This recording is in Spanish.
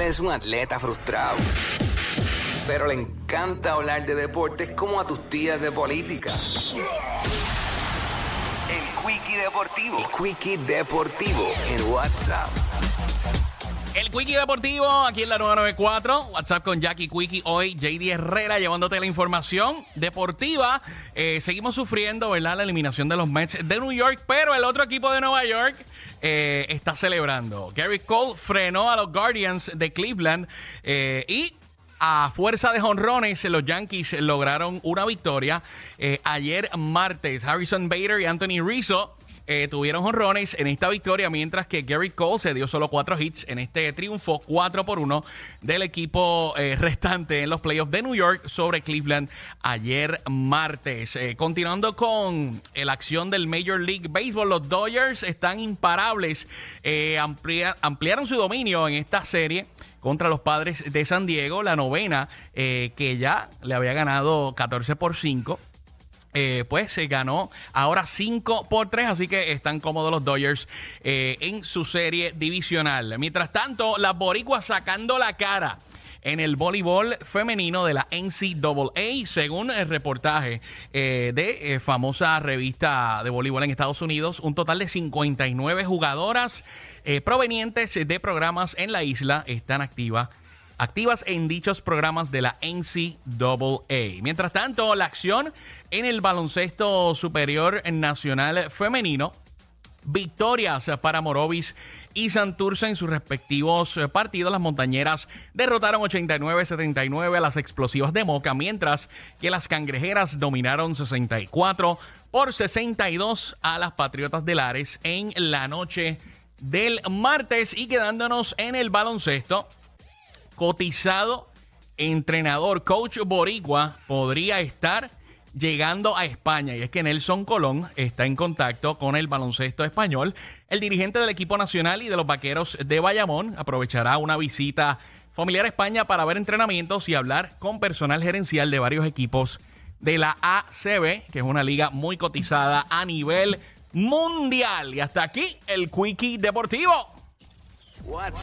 Él es un atleta frustrado, pero le encanta hablar de deportes como a tus tías de política. El Quickie Deportivo. El Quickie Deportivo en WhatsApp. El Quickie Deportivo, aquí en la 994, WhatsApp con Jackie Quickie. Hoy JD Herrera llevándote la información deportiva. Eh, seguimos sufriendo, ¿verdad? La eliminación de los Mets de New York, pero el otro equipo de Nueva York eh, está celebrando. Gary Cole frenó a los Guardians de Cleveland eh, y a fuerza de jonrones, los Yankees lograron una victoria. Eh, ayer martes, Harrison Bader y Anthony Rizzo eh, tuvieron jonrones en esta victoria, mientras que Gary Cole se dio solo cuatro hits en este triunfo 4 por 1 del equipo eh, restante en los playoffs de New York sobre Cleveland ayer martes. Eh, continuando con la acción del Major League Baseball, los Dodgers están imparables. Amplia- ampliaron su dominio en esta serie contra los padres de San Diego, la novena, que ya le había ganado 14 por 5 eh, pues se ganó ahora 5 por 3, así que están cómodos los Dodgers eh, en su serie divisional. Mientras tanto, las boricuas sacando la cara en el voleibol femenino de la NCAA, según el reportaje eh, de famosa revista de voleibol en Estados Unidos, un total de 59 jugadoras provenientes de programas en la isla están activas activas en dichos programas de la NCAA. Mientras tanto, la acción en el baloncesto superior nacional femenino, victorias para Morovis y Santurce en sus respectivos partidos. Las montañeras derrotaron 89-79 a las explosivas de Moca, mientras que las cangrejeras dominaron 64 por 62 a las patriotas de Lares en la noche del martes y quedándonos en el baloncesto cotizado entrenador, coach boricua, podría estar llegando a España. Y es que Nelson Colón está en contacto con el baloncesto español. El dirigente del equipo nacional y de los vaqueros de Bayamón aprovechará una visita familiar a España para ver entrenamientos y hablar con personal gerencial de varios equipos de la ACB, que es una liga muy cotizada a nivel mundial. Y hasta aquí el Quickie Deportivo.